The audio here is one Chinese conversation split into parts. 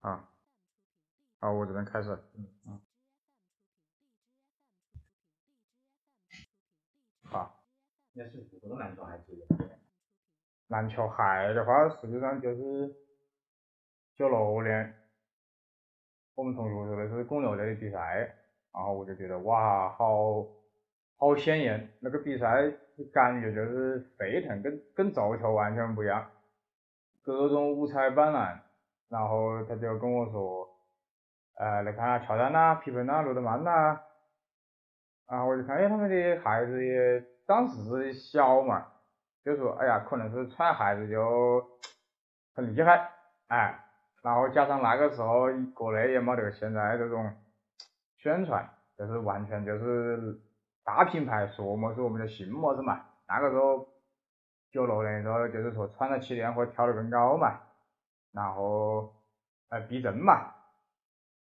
啊，好，我这边开始。嗯嗯。好。应该是不篮球还是？篮球鞋的话，实际上就是九六年我们同学说的是公牛队的比赛，然后我就觉得哇，好好鲜艳，那个比赛感觉就是沸腾，跟跟足球完全不一样，各种五彩斑斓。然后他就跟我说，呃，来看下乔丹呐、皮蓬呐、罗德曼呐，然后我就看，哎，他们的鞋子也当时小嘛，就说，哎呀，可能是穿鞋子就很厉害，哎，然后加上那个时候国内也没得现在这种宣传，就是完全就是大品牌说么子我们就信么子嘛，那个时候九六年的时候就是说穿得起垫或跳得更高嘛。然后，呃，逼真嘛，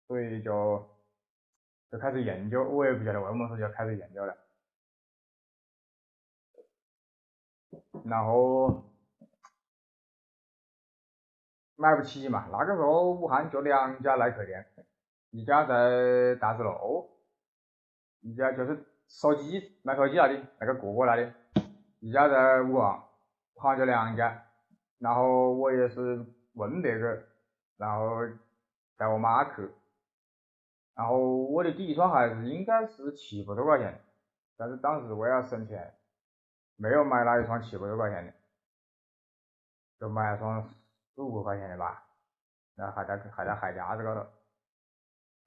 所以就就开始研究，我也不晓得为么事就开始研究了。然后买不起嘛，那个时候武汉就两家耐克店，一家在大石路，一家就是手机卖手机那里那个过过那里，一家在武旺，好像就两家。然后我也是。问别个，然后带我妈去，然后我的第一双鞋子应该是七百多块钱，但是当时为了省钱，没有买那一双七百多块钱的，就买了双四五百块钱的吧，然后还在还在鞋架子高头，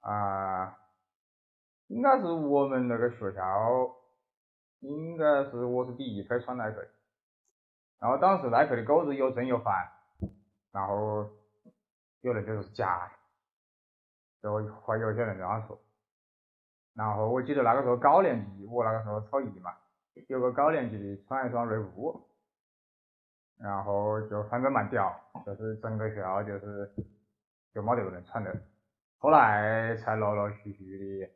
啊，应该是我们那个学校，应该是我是第一批穿耐克的，然后当时耐克的钩子又正又烦。然后有人就说是假，就会有些人这样说。然后我记得那个时候高年级，我那个时候初一嘛，有个高年级的穿一双锐步，然后就反正蛮屌，就是整个学校就是就没得个人穿的。后来才陆陆续续的，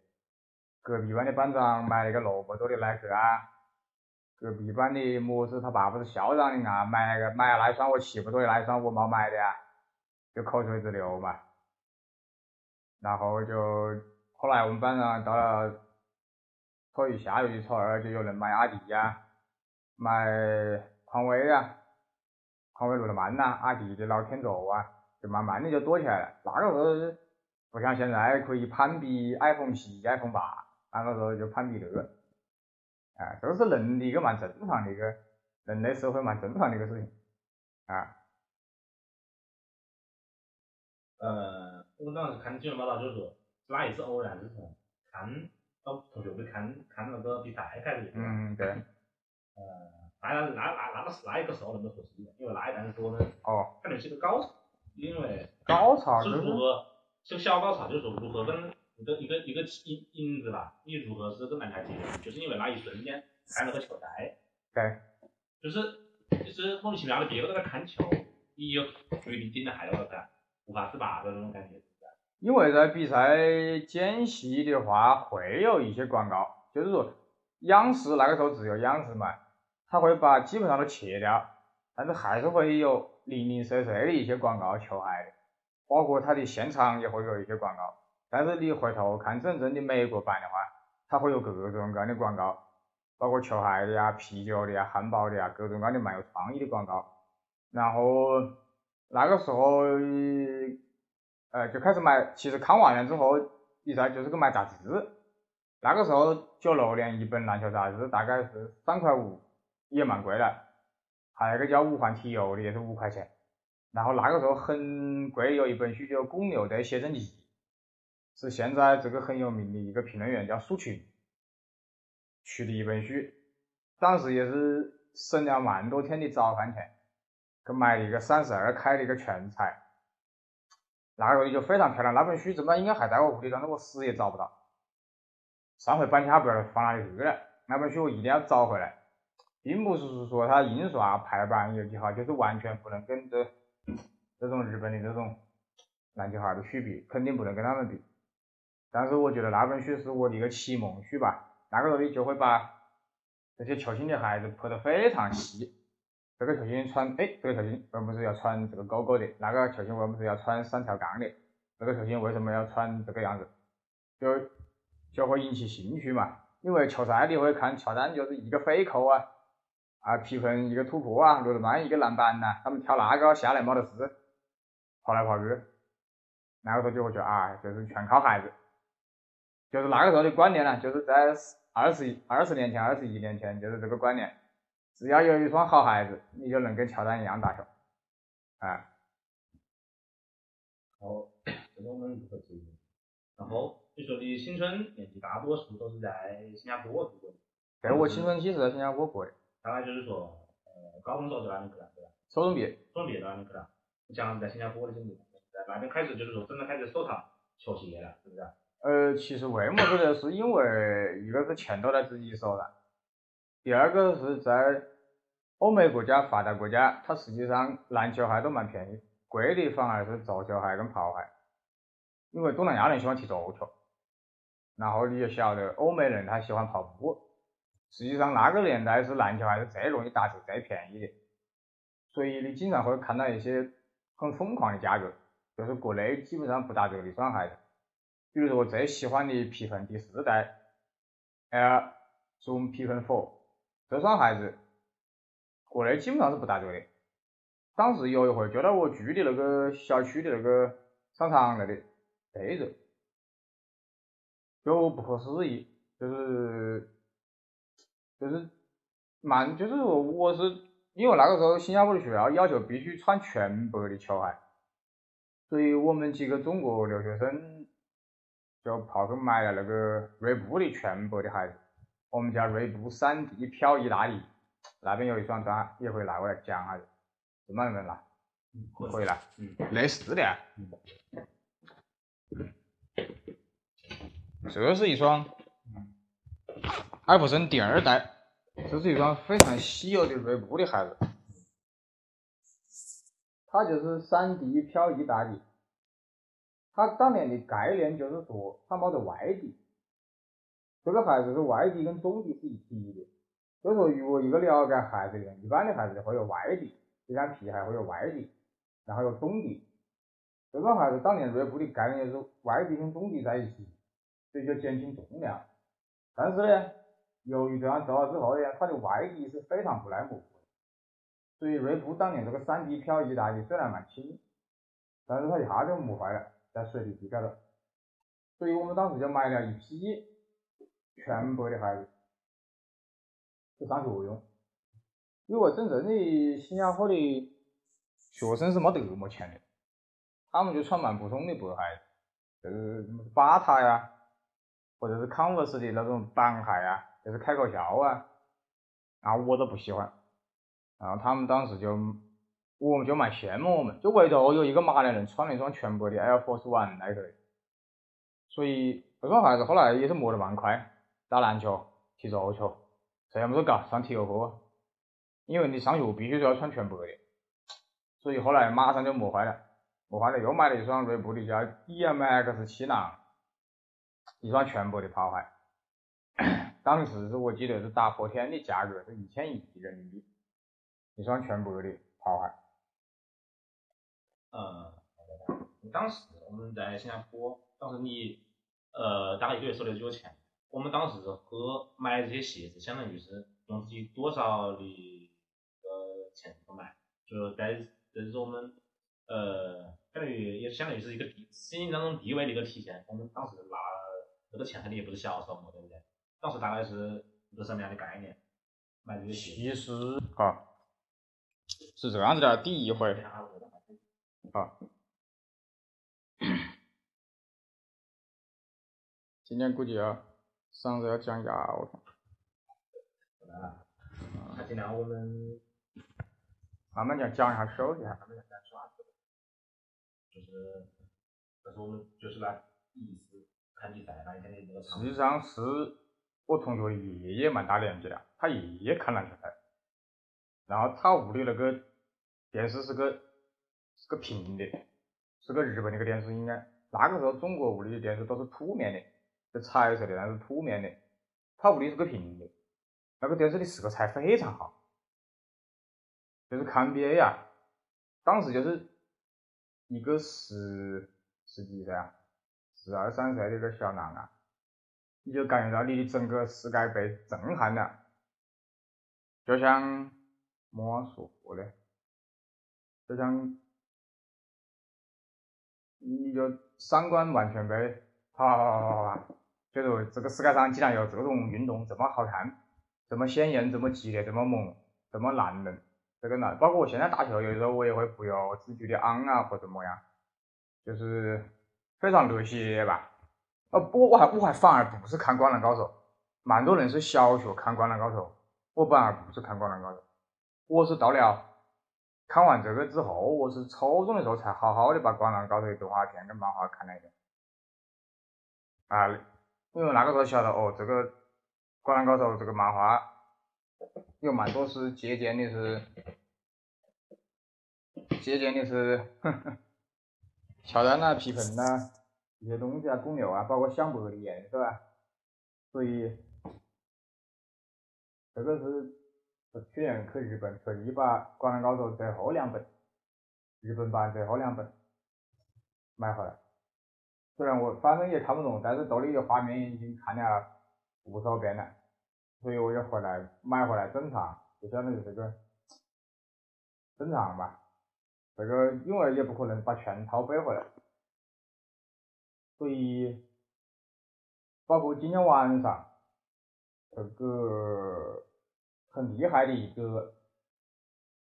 隔壁班的班长买了一个萝卜多的耐克啊。隔壁班的么子他爸不是校长的啊，买个买那双我七百多的那双我没买的啊，就口水直流嘛。然后就后来我们班上到了初一下学期初二就有人买阿迪呀，买匡威呀，匡威、路德曼呐，阿迪的老天座啊，就慢慢的就多起来了。那个时候不像现在可以攀比 iPhone 七、iPhone 八，那个时候就攀比这个。啊，这个是人的一个蛮正常的一个人类社会蛮正常的一个事情，啊。呃，我们当时看新闻报道，就是说是哪一次偶然，就是从看到同学会看看那个比赛开始。嗯，对。呃，当然那那那个是那一个时候那么合适的，因为那一段是我们哦，可能是个高潮，因为高潮是如何，就小高潮，就是说如何跟。一个一个一个影影子吧，你如何是跟篮球结合？就是因为那一瞬间看那个球赛，对，就是就是莫名其妙的别个在那看球，你又决定盯着看了噻，无法自拔的那种感觉？因为在比赛间隙的话，会有一些广告，就是说央视那个时候只有央视嘛，他会把基本上都切掉，但是还是会有零零碎碎的一些广告球鞋的，包括他的现场也会有一些广告。但是你回头看真正的美国版的话，它会有各种各样的广告，包括球鞋的呀、啤酒的呀、汉堡的呀，各种各样的蛮有创意的广告。然后那个时候，呃，就开始买。其实看完了之后，比赛就是个买杂志。那个时候九六年一本篮球杂志大概是三块五，也蛮贵的。还有个叫五环体育的也是五块钱。然后那个时候很贵，有一本书叫《公牛队写真集》。是现在这个很有名的一个评论员叫苏群出的一本书，当时也是省了蛮多天的早饭钱，去买了一个三十二开的一个全彩，那个就非常漂亮。那本书怎么应该还在我屋里，但是我死也找不到。上回搬家不知道放哪里去了，那本书我一定要找回来。并不是说它印刷排版有几好，就是完全不能跟这这种日本的这种篮球鞋的书比，肯定不能跟他们比。但是我觉得那本书是我的一个启蒙书吧，那个时候你就会把这些球星的孩子拍得非常细，这个球星穿，哎，这个球星为什么是要穿这个勾勾的？那个球星为什么是要穿三条杠的？这个球星为什么要穿这个样子，就就会引起兴趣嘛。因为球赛你会看乔丹就是一个飞扣啊，啊皮蓬一个突破啊，罗德曼一个篮板呐，他们跳那个下来没得事，跑来跑去，那个时候就会觉得啊，就是全靠孩子，就是那个时候的观念呢，就是在二十二十年前、二十一年前就是这个观念，只要有一双好孩子，你就能跟乔丹一样打球，啊。好，这个我们不可质疑。然后你说的青春年纪大多数都是在新加坡度过的。对，我青春期是在新加坡过的。大概就是说，呃，高中时候在哪里去了，对吧？初中毕业。初中毕业在哪里去了？你讲在新加坡的经历，在那边开始就是说真的开始收藏球鞋了，是不是？呃，其实为么子呢？是因为一个是钱都在自己手上，第二个是在欧美国家、发达国家，它实际上篮球鞋都蛮便宜，贵的反而是足球鞋跟跑鞋。因为东南亚人喜欢踢足球，然后你就晓得欧美人他喜欢跑步。实际上那个年代是篮球还是最容易打球、最便宜的，所以你经常会看到一些很疯狂的价格，就是国内基本上不打折的双鞋子。比如说我最喜欢的皮蓬第四代 Air Zoom 皮蓬 Four 这双鞋子，国内基本上是不打折的。当时有一回就在我住的那个小区的那个商场那里。对着，就不可思议，就是就是蛮，就是说我是因为那个时候新加坡的学校要求必须穿全白的球鞋，所以我们几个中国留学生就跑去买了那个锐步的全白的鞋子，我们家锐步三 D 漂移大力，那边有一双端也可以拿过来讲下子，怎么能拿？可以拿，类似的。这是一双艾普森第二代，这是一双非常稀有的锐步的鞋子，它就是三 D 漂移大底，他当年的概念就是说他没得外底，这个孩子是外底跟中底是一体的，所以说如果一个了解鞋子的人，一般的鞋子会有外底，就像皮鞋会有外底，然后有中底。这双鞋子当年锐步的概念就是外底跟中底在一起，所以就减轻重量。但是呢，由于这样做了之后呢，它的外底是非常不耐磨的。所以锐步当年这个三 D 漂移大底虽然蛮轻，但是它一下就磨坏了，在水里底下了。所以我们当时就买了一批全白的鞋子，去上学用。因为真正的新加坡的学生是没得那么钱的。他们就穿蛮普通的白鞋，就是什么巴塔呀，或者是 Converse 的那种板鞋啊，就是开口笑啊，啊我都不喜欢，然后他们当时就，我们就蛮羡慕我们，就唯独有一个马来人穿了一双全白的 Air Force One 来的，所以这双鞋子后来也是磨得蛮快，打篮球、踢足球，这样子搞上体育课，因为你上学必须都要穿全白的，所以后来马上就磨坏了。磨坏了又买了一双锐步的叫 E M X 气囊，一双全白的跑鞋，当时是我记得是打破天的价格，是一千一人民币，一双全白的跑鞋。呃，当时我们在新加坡，当时你呃大概一个月收了多少钱？我们当时和买这些鞋子，相当于是用自己多少的呃钱去买，就是在这是我们。呃，相当于也相当于是一个地心灵当中地位的一个体现。我们当时拿这个钱肯定也不是小数目，对不对？当时大概是一个什么样的概念？买这些鞋？其实啊，是这样子的，第一回啊，今天估计要嗓子要降压了。那尽量我们慢慢讲，讲一下手一下。就是，但是我们就是来第一次看比赛那一天的那个。实际上是我同学的爷爷蛮大年纪了，他爷爷看篮球赛，然后他屋里那个电视是个是个平的，是个日本的个电视应该。那个时候中国屋里的电视都是凸面的，就彩色的，但是凸面的。他屋里是个平的，那个电视的色彩非常好，就是看 NBA 呀，当时就是。一个十十几岁啊，十二三岁的一个小男啊，你就感觉到你的整个世界被震撼了，就像么说的，就像你就三观完全被啪啪啪啪啪，觉得这个世界上竟然有这种运动这么好看，这么鲜艳，这么激烈，这么猛，这么男人。这个呢，包括我现在打球，有的时候我也会不由自主的昂啊或怎么样，就是非常热血吧。呃，不，我还我还反而不是看灌篮高手，蛮多人是小学看灌篮高手，我反而不是看灌篮高手，我是到了看完这个之后，我是初中的时候才好好的把灌篮高手的动画片跟漫画看了一遍。啊，因为那个时候晓得哦，这个灌篮高手这个漫画。有蛮多是借鉴的，是借鉴的是乔丹呐、皮蓬呐一些东西啊，公牛啊，包括香柏的颜色啊，所以这个是去年去日本特意把《灌篮高手》最后两本日本版最后两本买回来，虽然我反正也看不懂，但是这里的画面已经看了无数遍了。所以我就回来买回来珍藏，就相当于这个珍藏吧。这个因为也不可能把全套背回来，所以包括今天晚上这个很厉害的一个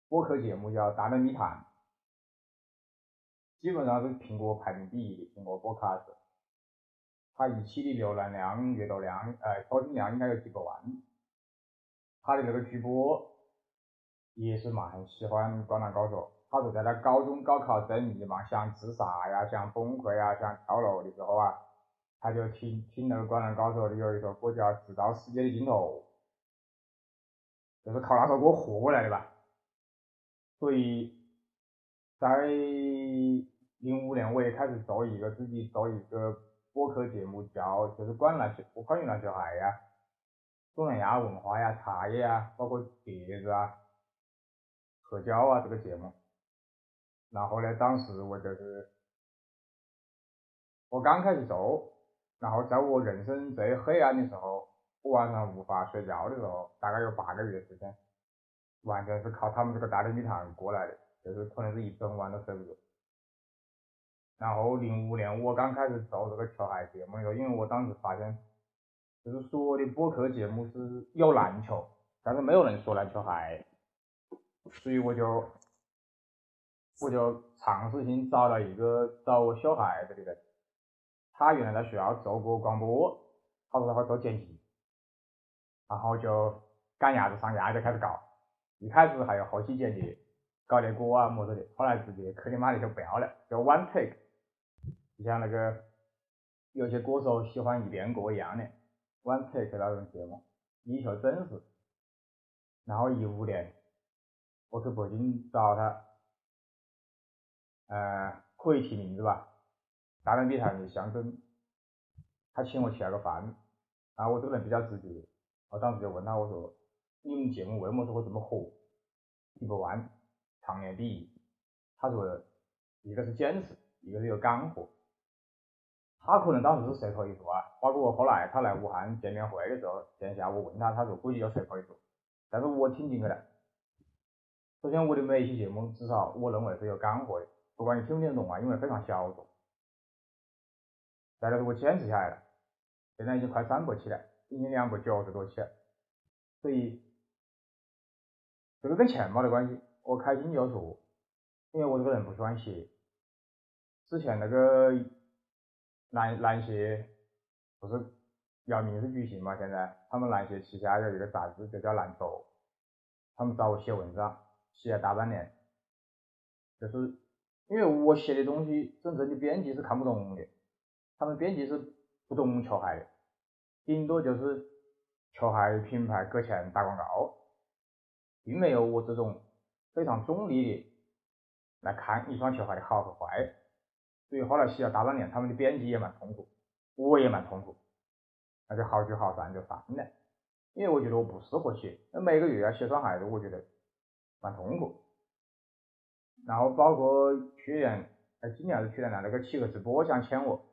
播客节目叫《大内密谈》，基本上是苹果排名第一的苹果播客是。他一期的浏览量、阅读量、呃，收听量应该有几百万。他的那个主播也是蛮喜欢《灌篮高手》，他是在他高中高考最迷茫、想自杀呀、想崩溃呀、想跳楼的时候啊，他就听听那个《灌篮高手》里有一首歌叫《直到世界的尽头》，就是靠那首歌火过来的吧。所以，在零五年我也开始做一个自己做一个。播客节目叫就是管那些不关于那些孩呀，东南亚文化呀、茶叶啊，包括碟子啊、黑胶啊这个节目。然后呢，当时我就是我刚开始做，然后在我人生最黑暗的时候，晚上无法睡觉的时候，大概有八个月时间，完全是靠他们这个大内密谈过来的，就是可能是一整晚都睡不着。然后零五年我刚开始做这个球鞋节目的时候，因为我当时发现，就是说的播客节目是有篮球，但是没有人说篮球鞋，所以我就我就尝试性找了一个找我小孩子的人，他原来在学校做过广播，他说他会做剪辑，然后就赶鸭子上架就开始搞，一开始还有后期剪辑，搞点歌啊么子的，后来直接去你妈的就不要了，就 one take。就像那个有些歌手喜欢一遍过一样的，one take 那种节目，力求真实。然后一五年我去北京找他，呃，可以提名字吧？大内密谈的象征，他请我吃了个饭，然后我这个人比较直接，我当时就问他，我说你们节目为什么会这么火？一百万，常年第一。他说一个是坚持，一个是有干货。他可能当时是随口一说啊，包括我后来他来武汉见面会的时候，线下我问他，他说估计要随口一说，但是我听进去了。首先我的每一期节目至少我认为是有干货的，不管你听不听得懂啊，因为非常小众。再来是我坚持下来了，现在已经快三百期了，一年两百九十多期，所以这个跟钱没得关系，我开心就做，因为我这个人不喜欢写。之前那个。篮篮协不是要正式举行嘛？现在他们篮协旗下有一个杂志，就叫篮球，他们找我写文章，写了大半年，就是因为我写的东西，真正的编辑是看不懂的，他们编辑是不懂球鞋的，顶多就是球鞋品牌给钱打广告，并没有我这种非常中立的来看一双球鞋的好和坏。所以后来写了大半年，他们的编辑也蛮痛苦，我也蛮痛苦，那就好聚好散就散了。因为我觉得我不适合写，那每个月要写双鞋子，我觉得蛮痛苦。然后包括去年哎，今年还是去年了，那个企鹅直播想签我，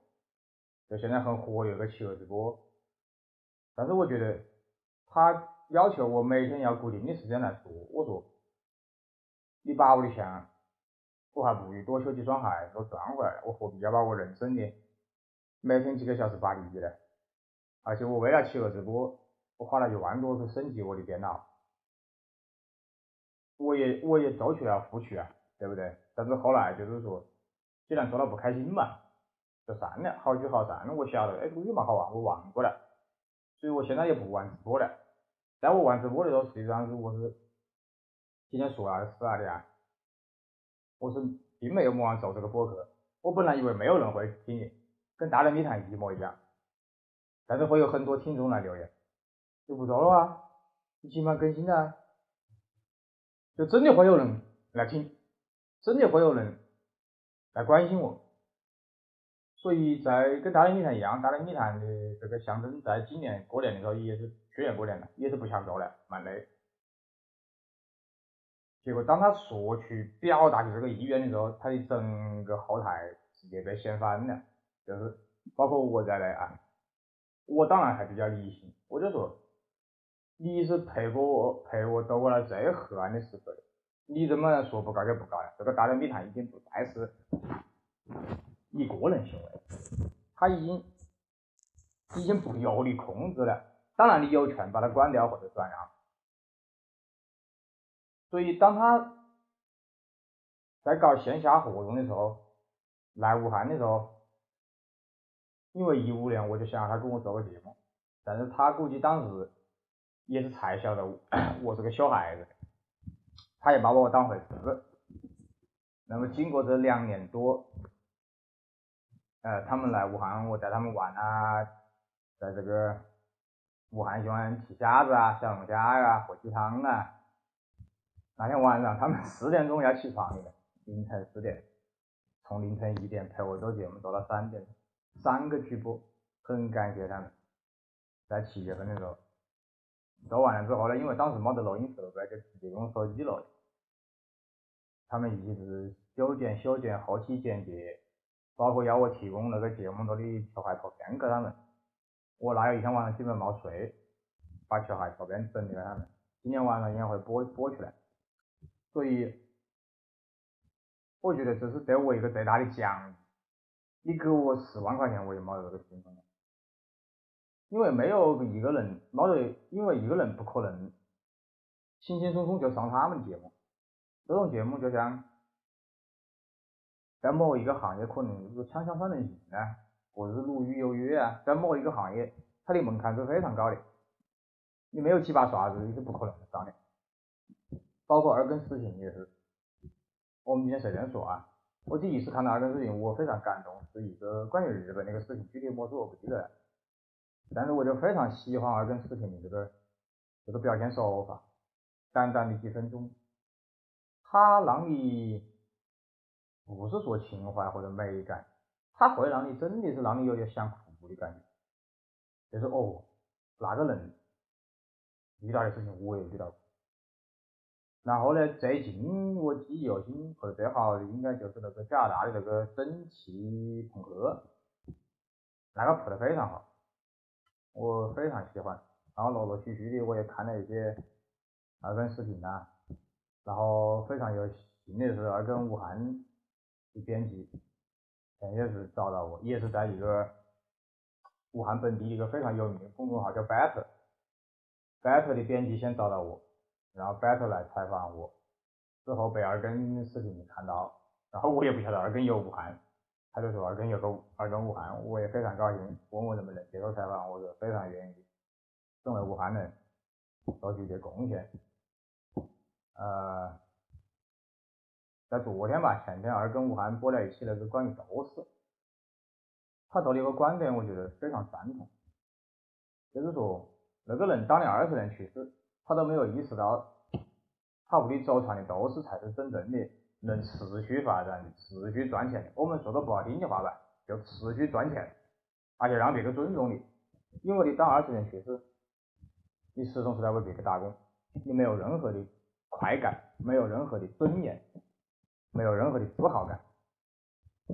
就现在很火的那个企鹅直播。但是我觉得他要求我每天要固定的时间来做，我说你把我的钱，我还不如多修几双鞋都赚回来，我何必要把我人生的每天几个小时拔离呢？而且我为了企鹅直播，我花了一万多去升级我的电脑，我也我也做出了付出啊，对不对？但是后来就是说，既然做了不开心嘛，就算了，好聚好散。我晓得，哎，有嘛好玩，我玩过了，所以我现在也不玩直播了。在我玩直播的时候，实际上是我是今天说啥是啥的啊？我是并没有么上做这个博客，我本来以为没有人会听，跟大内密谈一模一样。但是会有很多听众来留言，就不做了啊，你起码更新啊，就真的会有人来听，真的会有人来关心我。所以在跟大内密谈一样，大内密谈的这个象征，在今年过年的时候也是去年过年了，也是不想做了，蛮累。结果当他说去表达的这个意愿的时候，他的整个后台直接被掀翻了，就是包括我在内啊。我当然还比较理性，我就说，你是陪过我，陪我走过了最黑暗的时刻的，你怎么能说不搞就不搞呢？这个大内密谈已经不再是你个人行为，他已经已经不由你控制了。当然，你有权把它关掉或者转让。所以，当他在搞线下活动的时候，来武汉的时候。因为一五年我就想让他跟我做个节目，但是他估计当时也是才晓得我是个小孩子，他也把我当回事。那么经过这两年多，呃，他们来武汉，我带他们玩啊，在这个武汉喜欢吃虾子啊、小龙虾呀、喝鸡汤啊。那天晚上他们 四点钟要起床的，凌晨四点，从凌晨一点陪我做节目做到三点。三个直播，很感谢他们。在七月份的时候，做完了之后呢，因为当时没得录音设备，就直接用手机录。他们一直修剪、修剪、后期剪辑，包括要我提供那个节目里的球鞋图片给他们。我那有一天晚上基本没睡，把小孩图片整理给他们。今天晚上应该会播播出来。所以，我觉得这是对我一个最大的奖励。你给我十万块钱，我也没这个心痛，因为没有一个人，没得，因为一个人不可能轻轻松松就上他们节目。这种节目就像在某一个行业可能是锵锵三人行啊，或者是鲁豫有约啊，在某一个行业，它的门槛是非常高的，你没有几把刷子你是不可能上的。包括二更视频也是，我们今天随便说啊。我第一次看到二更视频，我非常感动，是一个关于日本的一个视频，具体么事我不记得了。但是我就非常喜欢二更视频的这个这个表现手法，短短的几分钟，它让你不是说情怀或者美感，它会让你真的是让你有点想哭的感觉，就是哦，那个人遇到的事情我也遇到过。然后呢，最近我记忆犹新或者最好的应该就是那个加拿大的那个蒸汽朋克，那个拍的非常好，我非常喜欢。然后陆陆续续的我也看了一些二更视频啊，然后非常有幸的是二更武汉编辑，前也是找到我，也是在一个武汉本地一个非常有名的公众号叫 Better，Better 的编辑先找到我。然后白头来采访我，之后被二更视频看到，然后我也不晓得二更有武汉，他就说二更有个二更武汉，我也非常高兴，问我能不能接受采访，我说非常愿意，身为武汉人，做出一些贡献。呃，在昨天吧，前天二跟武汉播了一期那个关于斗士，他做的一个观点，我觉得非常赞同，就是说那个人当年二十年去世。他都没有意识到，他屋里祖传的都市才是真正的能持续发展、持续赚钱的。我们说个不好听的话吧，就持续赚钱，而且让别个尊重你。因为你当二十年去世，你始终是在为别个打工，你没有任何的快感，没有任何的尊严，没有任何的自豪感。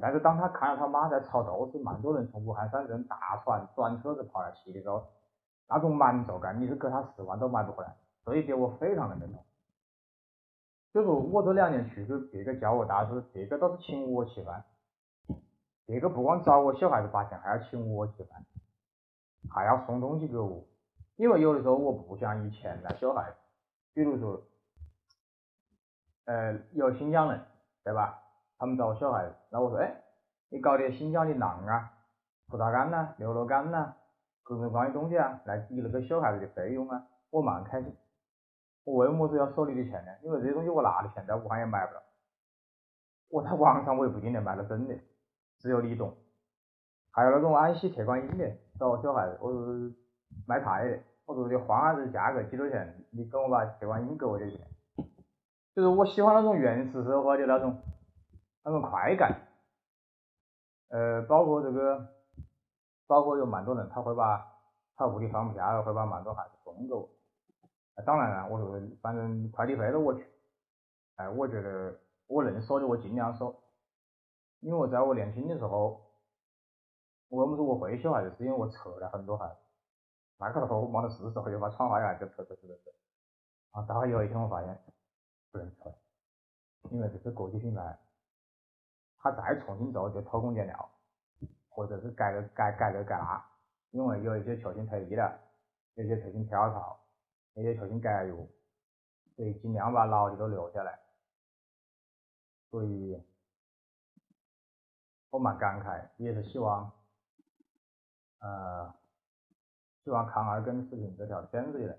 但是当他看到他妈在炒豆子，蛮多人从武汉山镇大船转车子跑来骑的时候，那种满足感，你是给他十万都买不回来。这一点我非常的认同。就说我这两年去别个叫我大师，别个都是请我吃饭，别个不光找我小孩子发钱，还要请我吃饭，还要送东西给我。因为有的时候我不想以钱来小孩子，比如说，呃，有新疆人，对吧？他们找我小孩子，那我说，哎，你搞点新疆的馕啊、葡萄干呐、牛肉干呐，各种各样的东西啊，来抵那个小孩子的费用啊，我蛮开心。我为么子要收你的钱呢？因为这些东西我拿的钱在武汉也买不到，我在网上我也不一定能买到真的，只有你懂。还有那种安溪铁观音的，找我小孩子，我说卖菜的，我说你换下子价格几多钱？你给我把铁观音给我就行。就是我喜欢那种原始社会的那种那种快感。呃，包括这个，包括有蛮多人他会把他屋里放不下了，会把蛮多孩子送给我。当然了，我说反正快递费都我出，哎，我觉得我能收的我尽量收，因为我在我年轻的时候，我么说我会小孩子，是因为我扯了很多孩子，那个时候没得事时候就把窗花呀就扯扯扯扯扯，啊，到有一天我发现不能扯，因为这是国际品牌，他再重新做就偷工减料，或者是改个改改个改那，因为有一些球星退役了，有些球星跳槽。那些球星改约，所以尽量把老的都留下来。所以，我蛮感慨，也是希望，呃，希望康二跟视频这条坚持下来。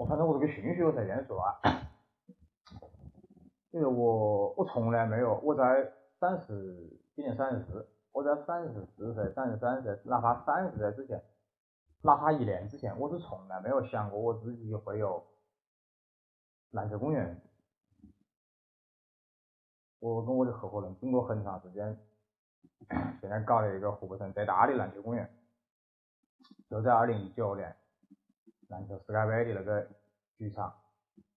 我反正我这个顺序我才这样说啊，因为我我从来没有我在三十今年三十四，我在三十四岁、三十三岁，哪怕三十岁之前。哪怕一年之前，我是从来没有想过我自己会有篮球公园。我跟我的合伙人经过很长时间，现在搞了一个湖北省最大的篮球公园，就在二零一九年篮球世界杯的那个剧场，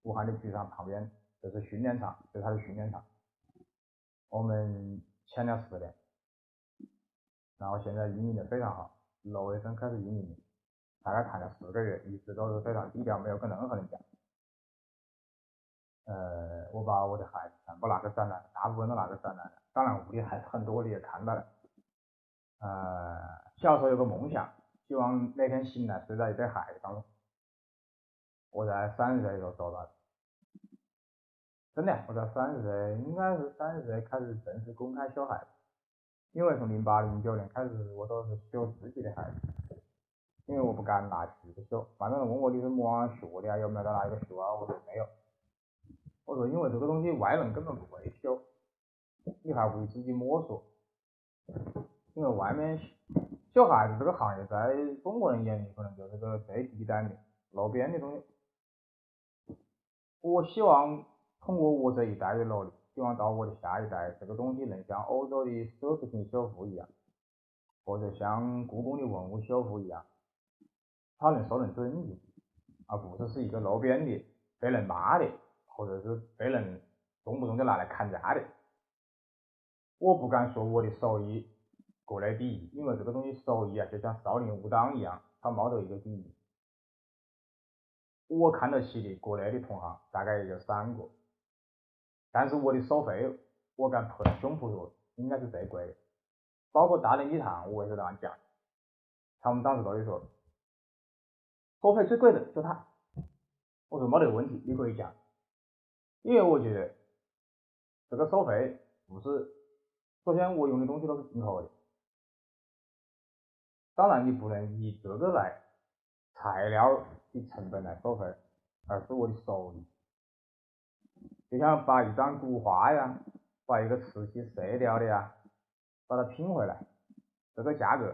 武汉的剧场旁边就是训练场，就是他的训练场。我们签了十年，然后现在运营的非常好，六月份开始运营。大概谈了四个月，一直都是非常低调，没有跟任何人讲。呃，我把我的孩子全部拿个展览，大部分都拿个展览了。当然，屋里还很多，你也看到了。呃，小时候有个梦想，希望哪天醒来睡在一堆孩子当中。我在三十岁的时候做到了，真的，我在三十岁，应该是三十岁开始正式公开小孩子，因为从零八零九年开始，我都是修自己的孩子。因为我不敢拿去修，反正问我你是么样学的啊？有没有到哪一个学啊？我说没有。我说因为这个东西外人根本不会修，你还会自己摸索。因为外面小孩子这个行业在中国人眼里可能就是个最低端的路边的东西。我希望通过我这一代的努力，希望到我的下一代，这个东西能像欧洲的奢侈品修复一样，或者像故宫的文物修复一样。它能受人尊敬，而不是是一个路边的被人骂的，或者是被人动不动就拿来砍价的。我不敢说我的手艺国内第一，因为这个东西手艺啊，就像少林武当一样，它没得一个第一。我看得起的国内的同行大概也就三个，但是我的收费，我敢拍胸脯说应该是最贵的，包括大连一堂，我也是这样讲，他们当时都会说。收费最贵的就他，我说没得问题，你可以讲，因为我觉得这个收费不是，首先我用的东西都是进口的，当然你不能以这个来材料的成本来收费，而是我的收益。就像把一张古画呀，把一个瓷器碎掉的呀，把它拼回来，这个价格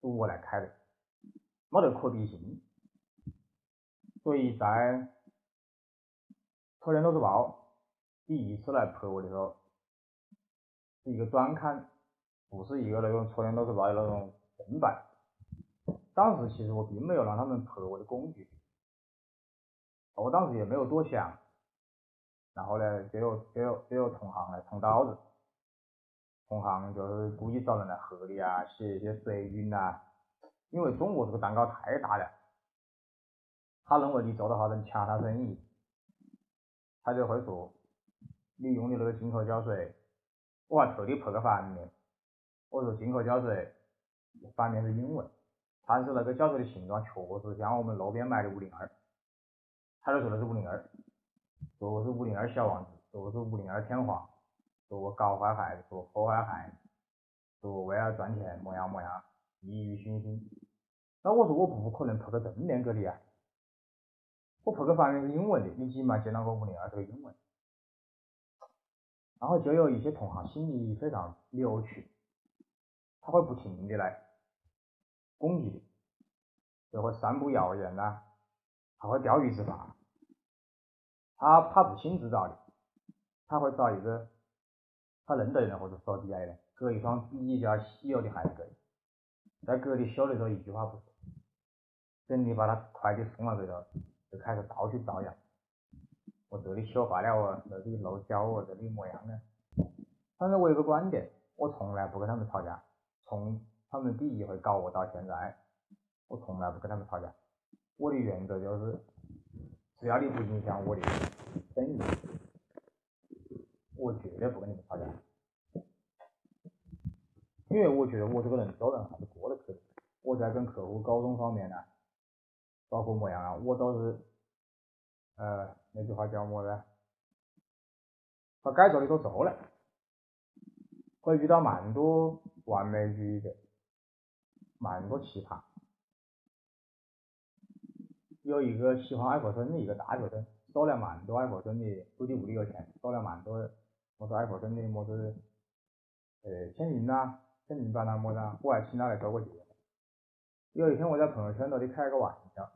是我来开的，没得可比性。所以在《车联都市报》第一次来拍我的时候，是一个专刊，不是一个那种《车联都市报》的那种正版。当时其实我并没有让他们拍我的工具，我当时也没有多想。然后呢，就有就有就有同行来捅刀子，同行就是故意找人来黑你啊，写一些水军呐，因为中国这个蛋糕太大了，他认为你做得好能抢他生意，他就会说你用的那个进口胶水，我还特地拍个反面，我说进口胶水反面是英文，但是那个胶水的形状确实像我们路边买的五零二，他就说的是五零二，说是五零二小王子，说是五零二天皇。说我搞坏孩子，说破坏孩子，说为了赚钱，么样么样，利欲熏心。那我说我不可能拍个正面给你啊，我拍个反面是英文的，你起码见到个五零二这个英文。然后就有一些同行心里非常扭曲，他会不停的来攻击你，就会散布谣言呐，他会钓鱼执法，他他不亲自找的，他会找一个。他认得人或者手底下的，隔一双比较稀有的鞋子，在隔离修的时候一句话不说，等你把他快递送了之后，就开始到处造谣。我这里修坏了哦，这里漏胶哦，这里么样呢。反正我有个观点，我从来不跟他们吵架，从他们第一回搞我到现在，我从来不跟他们吵架。我的原则就是，只要你不影响我的生意。我绝对不跟你们吵架，因为我觉得我这个人做人还是过得去的。我在跟客户沟通方面呢，包括么样啊，我都是，呃，那句话叫么子？把该做的都做了，会遇到蛮多完美主义的，蛮多奇葩。有一个喜欢艾弗森的一个大学生，收了蛮多艾弗森的，估计屋里有钱，收了蛮多。么子艾弗森的么子，呃，签名呐，签名版呐么子，我还请他来做过节。有一天我在朋友圈头里开了个玩笑，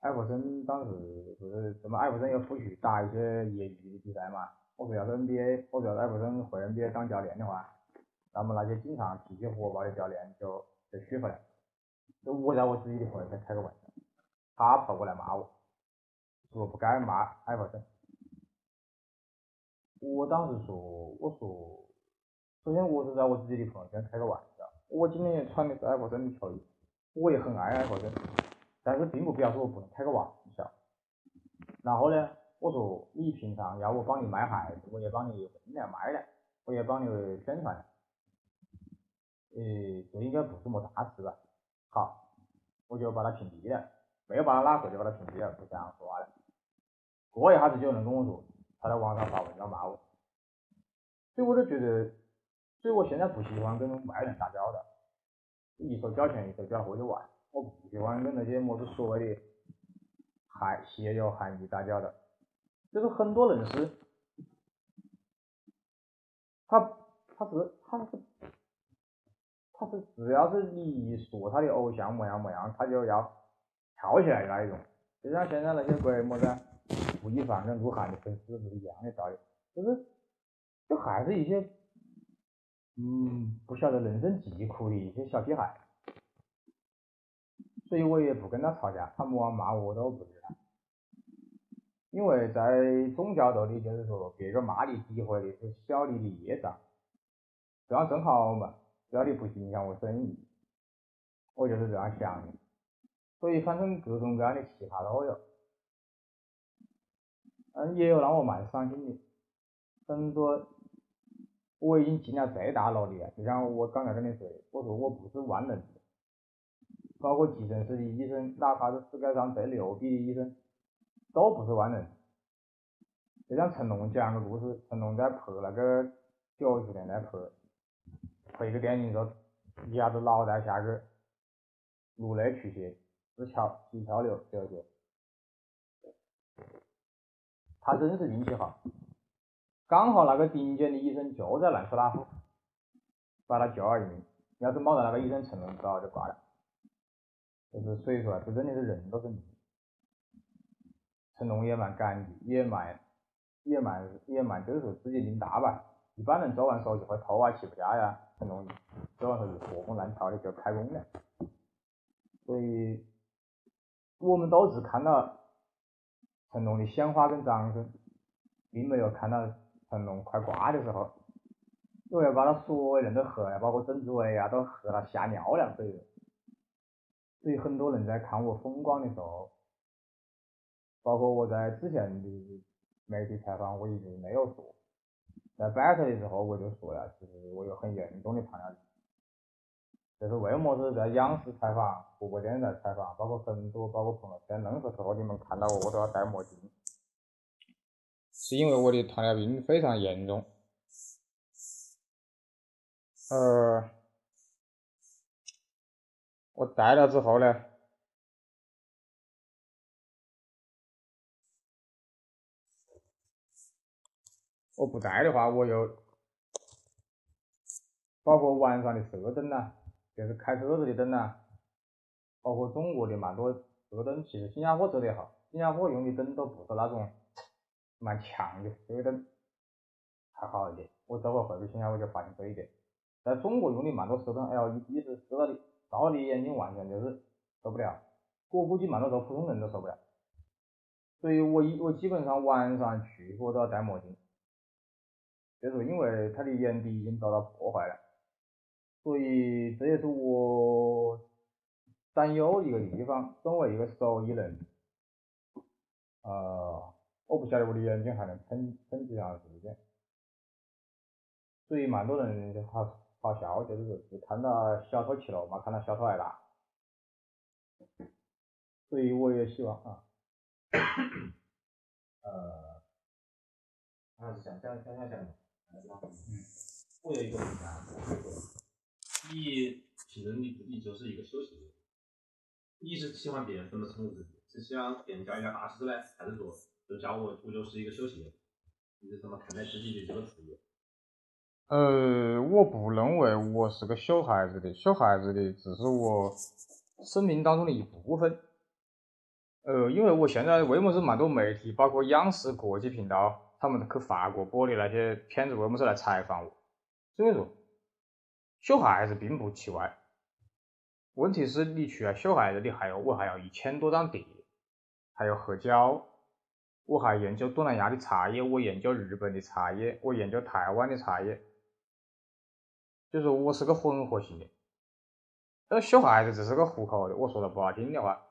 艾弗森当时不是什么？艾弗森有出去打一些业余的比赛嘛？我说要是 NBA，我说要是艾弗森回 NBA 当教练的话，那么那些经常脾气火爆的教练就就取回来。就我在我自己的朋友圈开个玩笑，他跑过来骂我，说不该骂艾弗森。我当时说，我说，首先我是在我自己的朋友圈开个玩笑，我今天也穿的是艾弗森的球衣，我也很爱艾弗森，但是并不表示我不能开个玩笑。然后呢，我说你平常要我帮你卖鞋子，我也帮你分了卖了，我也帮你宣传了，呃，这应该不是么大事吧？好，我就把他屏蔽了，没有把他拉黑就把他屏蔽了，不想说话了。过一下子就有人跟我说。他在网上发文章骂我，所以我就觉得，所以我现在不喜欢跟外人打交道，一手交钱一手交货就完，我不喜欢跟那些么子所谓的含邪有含义打交道，就是很多人是，他他是他是他是只要是你一说他的偶像么样么样，他就要跳起来那一种，就像现在那些鬼么子。吴亦凡跟鹿晗的粉丝是一样的道理，就是，就还是一些，嗯，不晓得人生疾苦的一些小屁孩，所以我也不跟他吵架，他么骂我都不理他，因为在宗教道里就是说，别个骂你诋毁你是小你的业障，这样正好嘛，只要你不影响我生意，我就是这样想的，所以反正各种各样的奇葩都有。嗯，也有让我蛮伤心的，很多我已经尽了最大努力了，就像我刚才跟你说的，我说我不是万能的，包括急诊室的医生，哪怕是世界上最牛逼的医生，都不是万能。就像成龙讲个故事，成龙在拍那个九十年代拍拍个电影时候，一下子脑袋下去，颅内出血，是桥皮跳流流血。他真是运气好，刚好那个顶尖的医生就在南斯拉夫，把他救了一命。要是没得那个医生，成龙早就挂了。就是所以说啊，这真的是人都是命。成龙也蛮感激，也蛮也蛮也蛮就是说自己命大吧。一般人做完手术会头啊、起不下呀，成龙做完手术活蹦乱跳的就开工了。所以我们都是看到。成龙的鲜花跟掌声，并没有看到成龙快挂的时候。因为把他所有人都喝了，包括曾志伟啊，都喝了吓尿了，所以，所以很多人在看我风光的时候，包括我在之前的媒体采访，我一直没有说，在摆头的时候我就说了，其实我有很严重的糖尿病。这是为么子在央视采访、国播电视台采访，包括很多、包括朋友圈，任何时候你们看到我，我都要戴墨镜，是因为我的糖尿病非常严重。呃，我戴了之后呢，我不在的话，我又包括晚上的射灯呐。就是开车子的灯呐，包括中国的蛮多射灯，其实新加坡做得好，新加坡用的灯都不是那种蛮强的射灯，还好一点。我这回回去新加坡就发现这一点，在中国用的蛮多射灯，LED 是射到你，照你眼睛完全就是受不了。我估计蛮多时候普通人都受不了，所以我一我基本上晚上去我都要戴墨镜，就是因为他的眼底已经遭到破坏了。所以这也是我担忧一个地方。作为一个手艺人，呃，我不晓得我的眼睛还能撑撑几长时间。所以蛮多人就好好笑，就是说是看到小偷去了嘛，看到小偷挨打。所以我也希望啊，呃，还是想想想想想，嗯，我有一个问题啊。你其实你自己就是一个休息人，你是喜欢别人怎么称呼自己？是希望别人叫你叫大师呢，还是说就叫我我就是一个休息人？你是怎么看待自己的这个职业？呃，我不认为我是个小孩子的，小孩子的只是我生命当中的一部分。呃，因为我现在为么子蛮多媒体，包括央视国际频道，他们去法国播的那些片子，为什么是来采访我？所以说。小孩子并不奇怪，问题是你去了小孩子，你还要我还要一千多张碟，还要合胶，我还研究东南亚的茶叶，我研究日本的茶叶，我研究台湾的茶叶，就说我是个混合型的。那小孩子只是个糊口的，我说的不好听的话，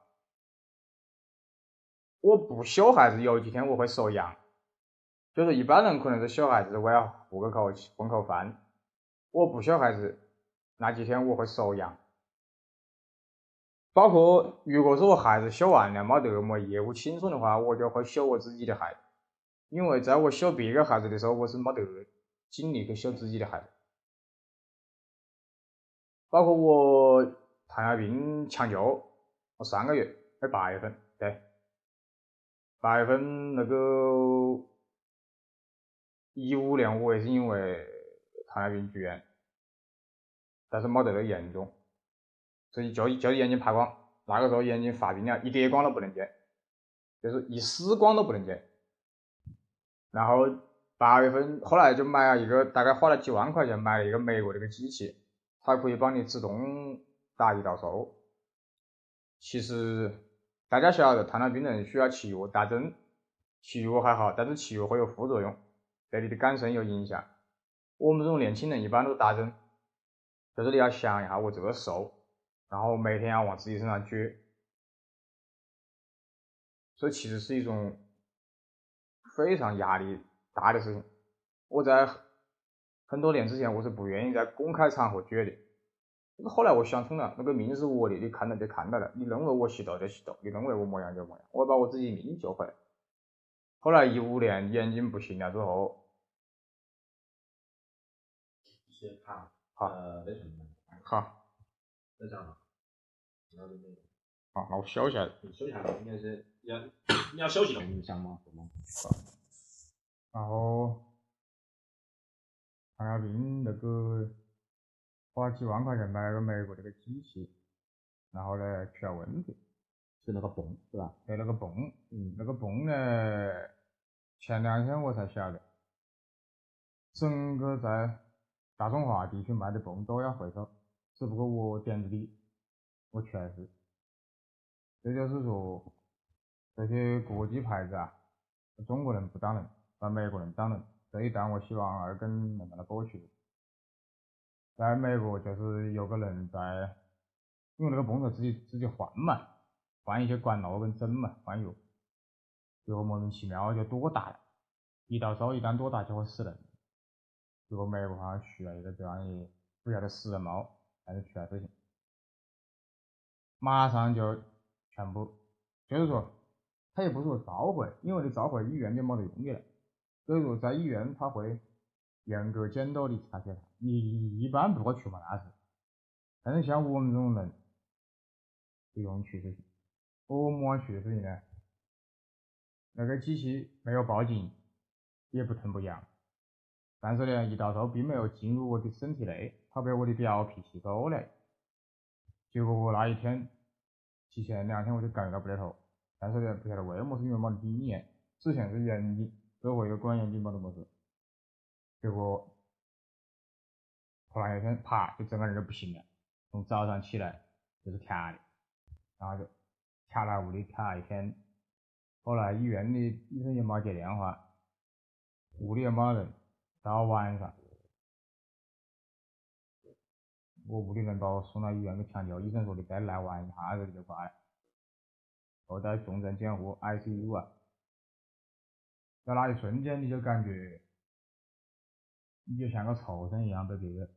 我不小孩子有几天我会收养，就是一般人可能是小孩子我要糊个口混口饭。我不小孩子，那几天我会收养，包括如果说我孩子小完了没得么业务轻松的话，我就会修我自己的孩，因为在我修别个孩子的时候，我是没得精力去修自己的孩子，包括我糖尿病抢救，我上个月在八月份，对，八月份那个一五年我也是因为。糖尿病住院，但是没得那严重，所以就就眼睛怕光，那个时候眼睛发病了，一点光都不能见，就是一丝光都不能见。然后八月份后来就买了一个，大概花了几万块钱买了一个美国的个机器，它可以帮你自动打胰岛素。其实大家晓得糖尿病人需要吃药打针，吃药还好，但是吃药会有副作用，对你的肝肾有影响。我们这种年轻人一般都打针，就是你要想一下，我这个瘦，然后每天要往自己身上撅，这其实是一种非常压力大的事情。我在很多年之前我是不愿意在公开场合撅的，后来我想通了，那个命是我的，你看到就看到了，你认为我吸毒就吸毒，你认为我么样就么样，我把我自己命救回来。后来一五年眼睛不行了之后。好。好，就这样吧。好，那我休息下。休息下，应该是要你要休息了，你想吗？好。然后糖尿病那个花几万块钱买了个美国那个机器，然后呢出了问题，是那个泵是吧？对，那个泵，嗯，那个泵呢，前两天我才晓得，整个在。大中华地区卖的泵都要回收，只不过我点子低，我全是。这就是说，这些国际牌子啊，中国人不当人，把美国人当人，这一单我希望二根能把它过去。在美国就是有个人在，因为那个泵头自己自己换嘛，换一些管路跟针嘛，换药，结果莫名其妙就多打了，一到手一旦多打就会死人，结果美国好像出了一个这样的不晓得死人猫还是出了事情，马上就全部，就是说他也不是说召回，因为你召回医院就没得用的了，所以说在医院他会。严格监督的查血他，你一般不会出嘛大事。但是像我们这种人，不用去就行。我们出的事情呢，那个机器没有报警，也不疼不痒。但是呢，一到手并没有进入我的身体内，跑被我的表皮吸收了。结果我那一天，提前两天我就感觉到不对头。但是呢，不晓得为么是因为没得经验，之前是眼睛，所以我一个管眼睛没得么子。结果突然有一天，啪，就整个人就不行了。从早上起来就是卡的，然后就卡来屋里卡一天。后来医院的医生也没接电话，屋里也没人。到晚上，我屋里人把我送到医院去抢救，医生说你再来玩一下子就挂了。后在重症监护 ICU 啊，在那一瞬间你就感觉。你就像个畜生一样被别个，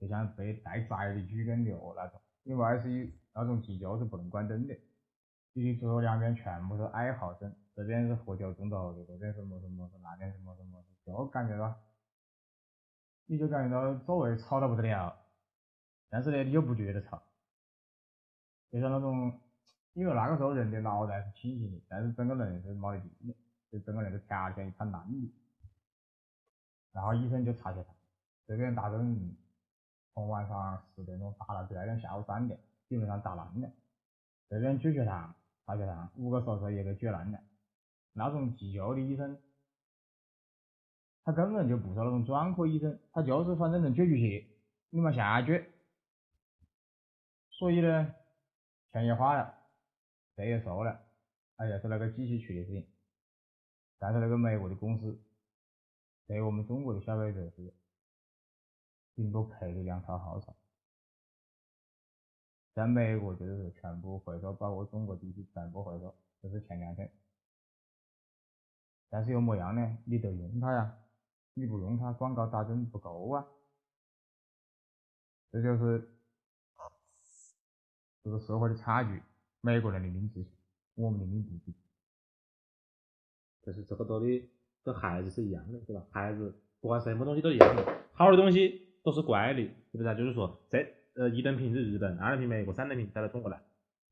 就像被待宰的猪跟牛那种。因为 ICU 那种急救是不能关灯的，你左右两边全部是哀嚎声，这边是喝酒中毒的，这边什么什么，那边什么什么，就感觉到，你就感觉到周围吵得不得了，但是呢，你又不觉得吵，就像那种，因为那个时候人的脑袋是清醒的，但是整个人是没得劲的，就整个人是条件一滩烂泥。然后医生就查血糖，这边打针从晚上十点钟打到第二天下午三点，基本上打烂了。这边举血糖、查血糖，五个小时也给举烂了。那种急救的医生，他根本就不是那种专科医生，他就是反正能解决血，你们下去。所以呢，钱也花了，税也收了，哎呀，是那个机器出的事情。但是那个美国的公司。对我们中国的消费者是顶多赔的两套好厂，在美国就是全部回收，包括中国地区全部回收，这是前两天。但是又么样呢？你得用它呀，你不用它，广告打针不够啊。这就是这个社会的差距，美国人的领自信，我们的领不住。但是这个道理。跟孩子是一样的，对吧？孩子不管什么东西都一样的，好的东西都是乖的，是不是？就是说，这呃一等品是日本，二等品美国，三等品带到中国来，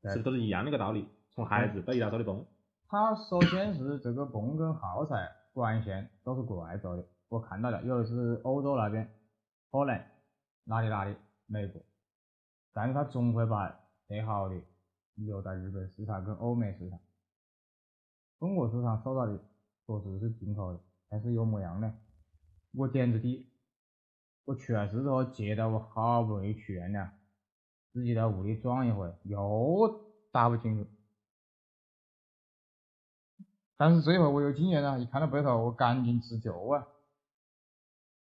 是不是都是一样的一个道理？从孩子到一大手的泵，它首先是这个泵跟耗材管线都是国外做的，我看到了，有的是欧洲那边，可能哪里哪里美国，但是它总会把最好的留在日本市场跟欧美市场，中国市场收到的。确实是进口的，但是有么样呢？我点子低，我去完事之后接到我好不容易去院了，自己在屋里装一回，又打不进去。但是最后我有经验了，一看到背头，我赶紧自救啊！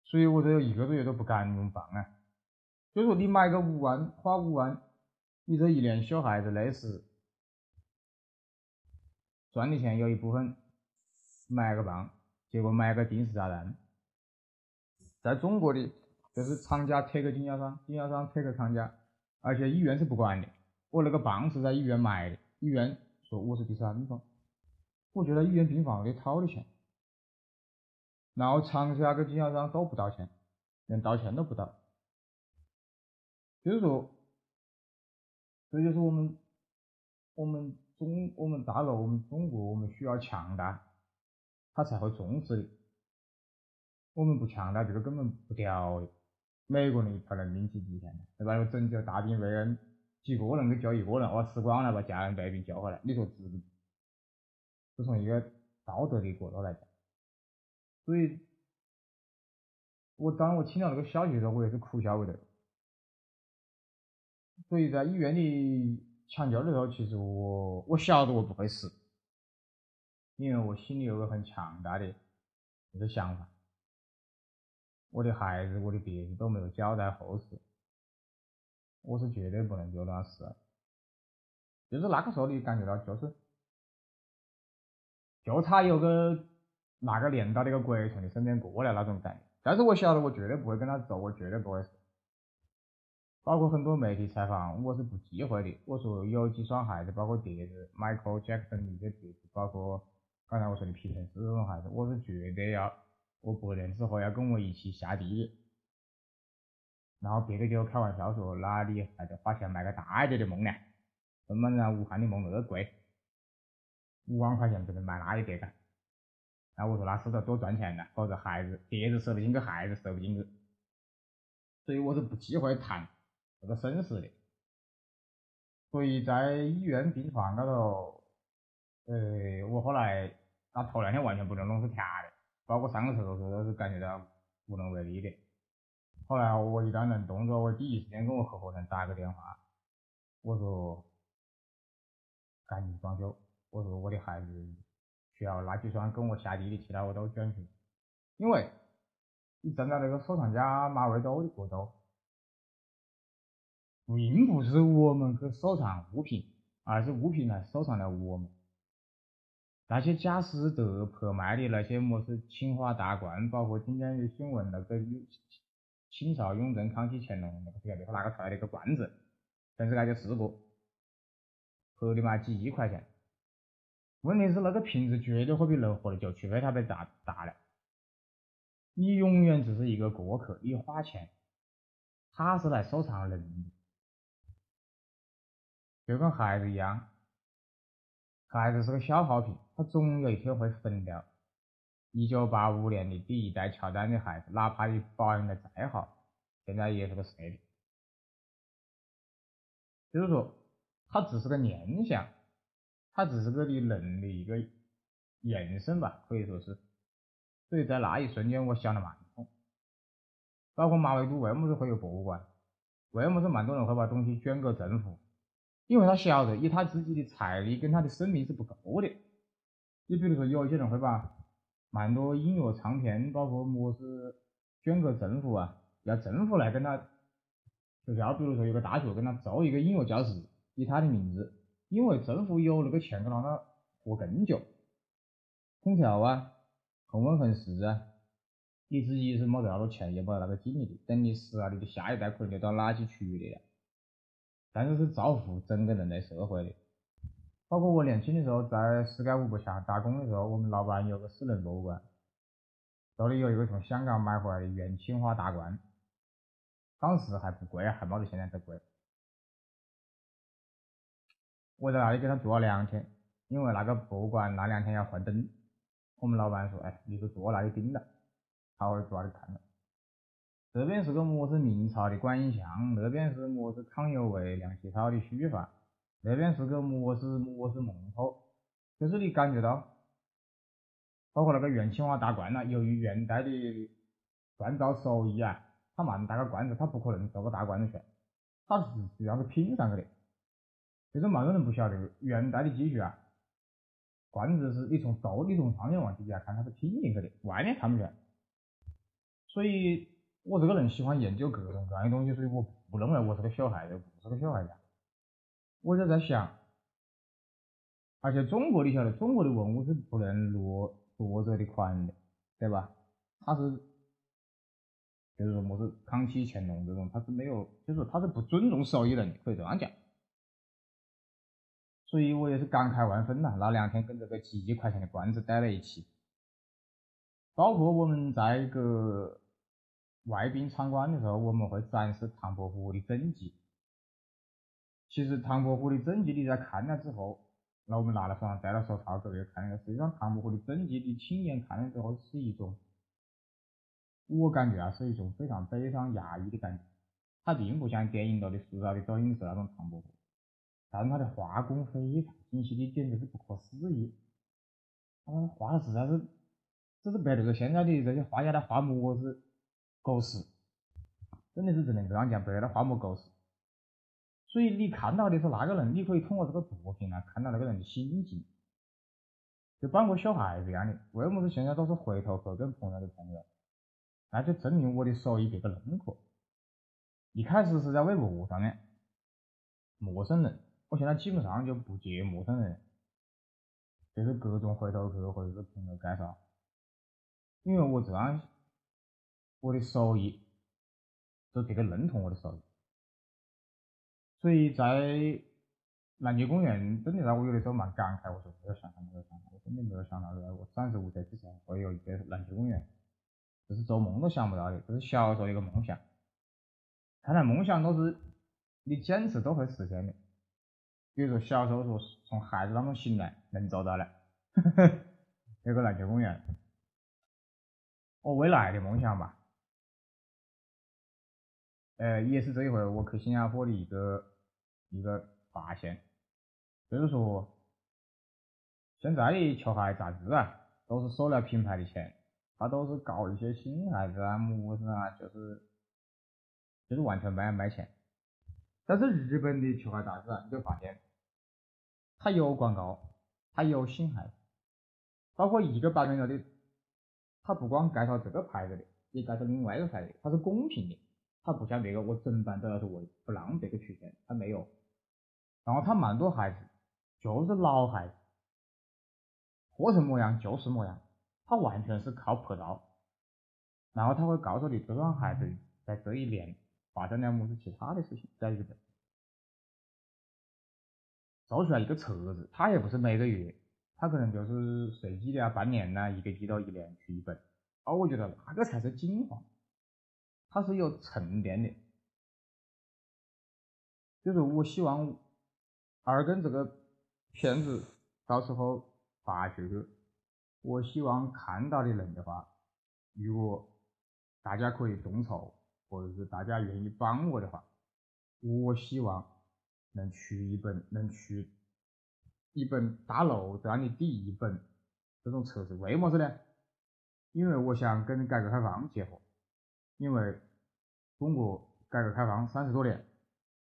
所以我这有一个多月都不敢用棒啊。就说你买个五万，花五万，你这一年小孩子累死，赚的钱有一部分。买个棒，结果买个定时炸弹，在中国的，就是厂家贴个经销商，经销商贴个厂家，而且医院是不管的。我那个棒是在医院买的，医院说我是第三方，我就在医院病房里掏的钱，然后厂家跟经销商都不道歉，连道歉都不道，就是说，这就是我们，我们中，我们大陆，我们中国，我们需要强大。他才会重视的。我们不强大，这个根本不屌。美国人一条人命去极限的，对吧？要拯救大兵瑞恩，几个人去救一个人，我死光了，把家人带兵救回来，你说值不值？是从一个道德的角度来讲。所以，我当我听到那个消息的时候，我也是哭笑不得。所以在医院里抢救的时候，其实我我晓得我不会死。因为我心里有个很强大的一个想法，我的孩子，我的别子都没有交代后事，我是绝对不能做那事。就是那个时候你感觉到就是，就差有个哪个领导的一个鬼从你身边过来那种感觉。但是我晓得我绝对不会跟他走，我绝对不会。包括很多媒体采访，我是不忌讳的。我说有几双鞋子，包括碟子，Michael Jackson 的碟子，包括刚才我说的皮滕斯这种鞋子，我是绝对要，我过年之后要跟我一起下地。然后别个就开玩笑说，那你还得花钱买个大一点的梦呢？怎么呢？武汉的梦那么贵，五万块钱不能买那一叠个。那我说那是得多赚钱呢，否则孩子别子收得进去，孩子收不进去。所以我是不忌讳谈。这个生死的，所以在医院病床高头，呃，我后来那头两天完全不能弄是甜的，包括上个厕所都是感觉到无能为力的。后来我一旦能动作，我第一时间跟我合伙人打个电话，我说赶紧装修，我说我的孩子需要那几双跟我下地的，其他我都捐去，因为你站在那个收藏家马未都的角度。并不是我们去收藏物品，而是物品来收藏了我们。那些贾斯德拍卖的那些么是青花大罐，包括今天的新闻那个清朝雍正、康熙、乾隆那个不晓得他哪个出来的一个罐子，但是那就四个，合的嘛几亿块钱。问题是那个瓶子绝对会比人活得久，除非它被砸砸了。你永远只是一个过客，你花钱，他是来收藏人的。就跟孩子一样，孩子是个消耗品，他总有一天会分掉。一九八五年的第一代乔丹的孩子，哪怕你保养的再好，现在也是个碎的。就是说，他只是个念想，他只是个你人的一个延伸吧，可以说是。所以在那一瞬间，我想了蛮多。包括马未都为什么会有博物馆？为什么是蛮多人会把东西捐给政府？因为他晓得，以他自己的财力跟他的生命是不够的。你比如说，有一些人会把蛮多音乐唱片，包括么子捐给政府啊，要政府来跟他学校，比如说有个大学跟他造一个音乐教室，以他的名字，因为政府有那个钱可，让他活更久。空调啊，恒温恒湿啊，你自己是没得那个钱，也没得那个精力的。等你死了，你的下一代可能就到垃圾区域里了。但是是造福整个人类社会的，包括我年轻的时候在石盖五步桥打工的时候，我们老板有个私人博物馆，这里有一个从香港买回来的元青花大罐，当时还不贵，还没得现在这贵。我在那里给他做了两天，因为那个博物馆那两天要换灯，我们老板说，哎，你就坐那里盯着，他会坐那里看着。这边是个么是明朝的观音像，那边是么是康有为、梁启超的书法，那边是个么子么子门头，就是你感觉到，包括那个元青花大罐呐，由于元代的锻造手艺啊，他蛮大个罐子，他不可能做个大罐子出来，他是这样子拼上去的。其实蛮多人不晓得，元代的技术啊，罐子是你从轴，你从上面往底下看，它是拼进去的，外面看不出来，所以。我这个人喜欢研究各种各样的东西，所以我不认为我是个小孩子，不是个小孩子。我就在想，而且中国你晓得，中国的文物是不能落作者的款的，对吧？他是，就是说么是康熙、乾隆这种，他是没有，就是说他是不尊重手艺人，可以这样讲。所以我也是感慨万分呐，那两天跟这个几亿块钱的罐子待在一起，包括我们在一个。外宾参观的时候，我们会展示唐伯虎的真迹。其实唐伯虎的真迹，你在看了之后，那我们拿了手上戴了手套，各位看那个，实际上唐伯虎的真迹，你亲眼看了之后，是一种，我感觉啊，是一种非常悲伤压抑的感觉。他并不像电影里的塑造的周星驰那种唐伯虎，但是他的画工非常精细的，简直是不可思议。他画的实在是，这是别得个现在的这些画家的画模子。狗屎，真的是只能这样讲，别的画没狗屎。所以你看到的是那个人，你可以通过这个作品来看到那个人的心境，就包括小孩子一样的。为什么是现在都是回头客跟朋友的朋友？那就证明我的手艺别个认可。一开始是在微博上面，陌生人，我现在基本上就不接陌生人，就是各种回头客或者是朋友介绍，因为我这样，我的手艺，就别个认同我的手艺，所以在篮球公园真的让我有的时候蛮感慨，我说没有想到，没有想到，我真的没有想到，在我三十五岁之前会有一个篮球公园，这是做梦都想不到的，这是小时候一个梦想。看来梦想都是你坚持都会实现的。比如说小时候说从孩子当中醒来能做到的，有个篮球公园。我未来的梦想吧，呃，也是这一回我去新加坡的一个一个发现，就是说现在的球鞋杂志啊，都是收了品牌的钱，他都是搞一些新鞋子啊、模子啊，就是。就是完全卖卖钱，但是日本的球鞋杂志啊，你就发现，它有广告，它有新鞋，包括一个版面的，它不光介绍这个牌子的，也介绍另外一个牌子，它是公平的，他不像别个我整版都要是为不让别个出现，他没有，然后他蛮多孩子就是老孩子，破成模样就是模样，他完全是靠拍照，然后他会告诉你这双鞋子在这一年。发生了么子其他的事情，在日本。做出来一个册子，他也不是每个月，他可能就是随机的啊，半年呐，一个季度一年出一本，而我觉得那个才是精华，它是有沉淀的，就是我希望二更这个片子到时候发出去，我希望看到的人的话，如果大家可以众筹。或者是大家愿意帮我的话，我希望能出一本，能出一本大陆这样的第一本这种册子。为么子呢？因为我想跟改革开放结合，因为中国改革开放三十多年，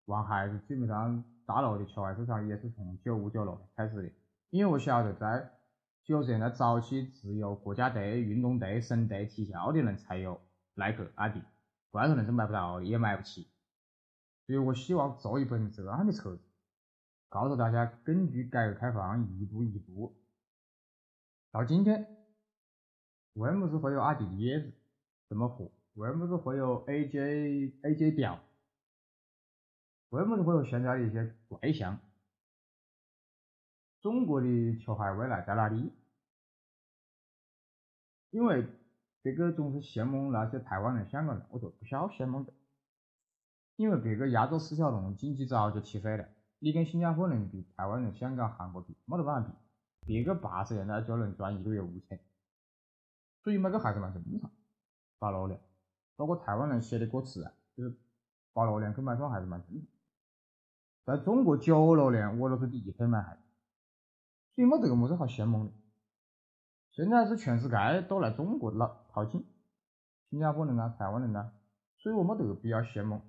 玩鞋子基本上大陆的球鞋市场也是从九五九六开始的。因为我晓得在九十年代早期，只有国家队、运动队、省队、体校的人才有耐克、阿迪。外头人是买不到的，也买不起，所以我希望做一本这样的册子，告诉大家，根据改革开放一步一步到今天，为么子会有阿迪的椰子这么火？为么子会有 AJ AJ 表？为什么会有现在的一些怪象？中国的球鞋未来在哪里？因为。别个总是羡慕那些台湾人、香港人，我说不需要羡慕的，因为别个亚洲四小龙经济早就起飞了，你跟新加坡人比，台湾人、香港、韩国比，没得办法比。别个八十年代就能赚一个月五千，所以买个还是蛮正常。八六年，包括台湾人写的歌词啊，就是八六年去买双还是蛮正的。在中国九六年我都是第一次买鞋，所以没这个么子好羡慕的。现在是全世界都来中国了淘金，新加坡人啊、台湾人啊，所以我没得必要羡慕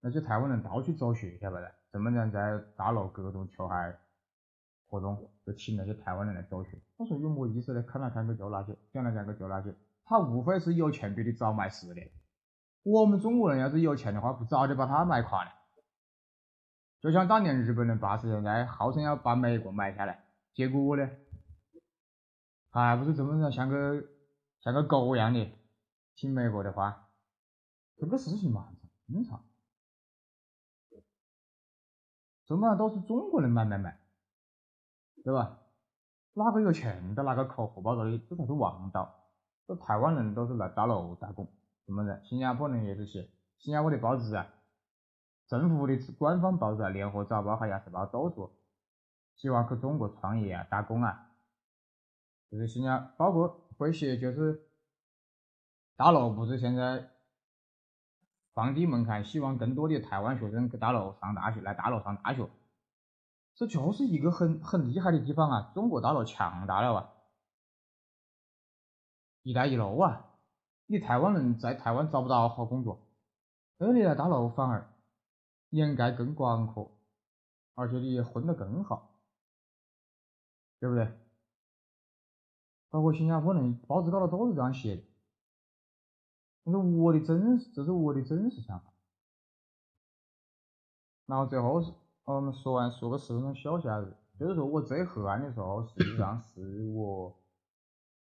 那些台湾人到处走穴，晓不得？怎么样在大陆各种球鞋活动就请那些台湾人来走穴？我说有么意思呢？看来看去就那些，讲来讲去就那些，他无非是有钱比你早买十年。我们中国人要是有钱的话，不早就把他买垮了？就像当年日本人八十年代号称要把美国买下来，结果呢？还不是这么着，像个像个狗一样的听美国的话，这个事情嘛，正常。怎么都是中国人买买买，对吧？哪个有钱的哪个抠荷包的，这才是王道。这台湾人都是来大陆打工，怎么的？新加坡人也是写，新加坡的报纸啊，政府的官方报纸啊，《联合早报》和《亚视报》都说，希望去中国创业啊，打工啊。就是新加包括会写，就是大陆不是现在放低门槛，希望更多的台湾学生去大陆上大学，来大陆上大学，这就是一个很很厉害的地方啊！中国大陆强大了啊！一带一路啊，你台湾人在台湾找不到好工作，而你来大陆反而掩盖更广阔，而且你混得更好，对不对？包括新加坡人报纸高头都是这样写的，这是我的真实，这是我的真实想法。然后最后是，我们说完说个十分钟休息下子，就是说我最黑暗的时候，实际上是我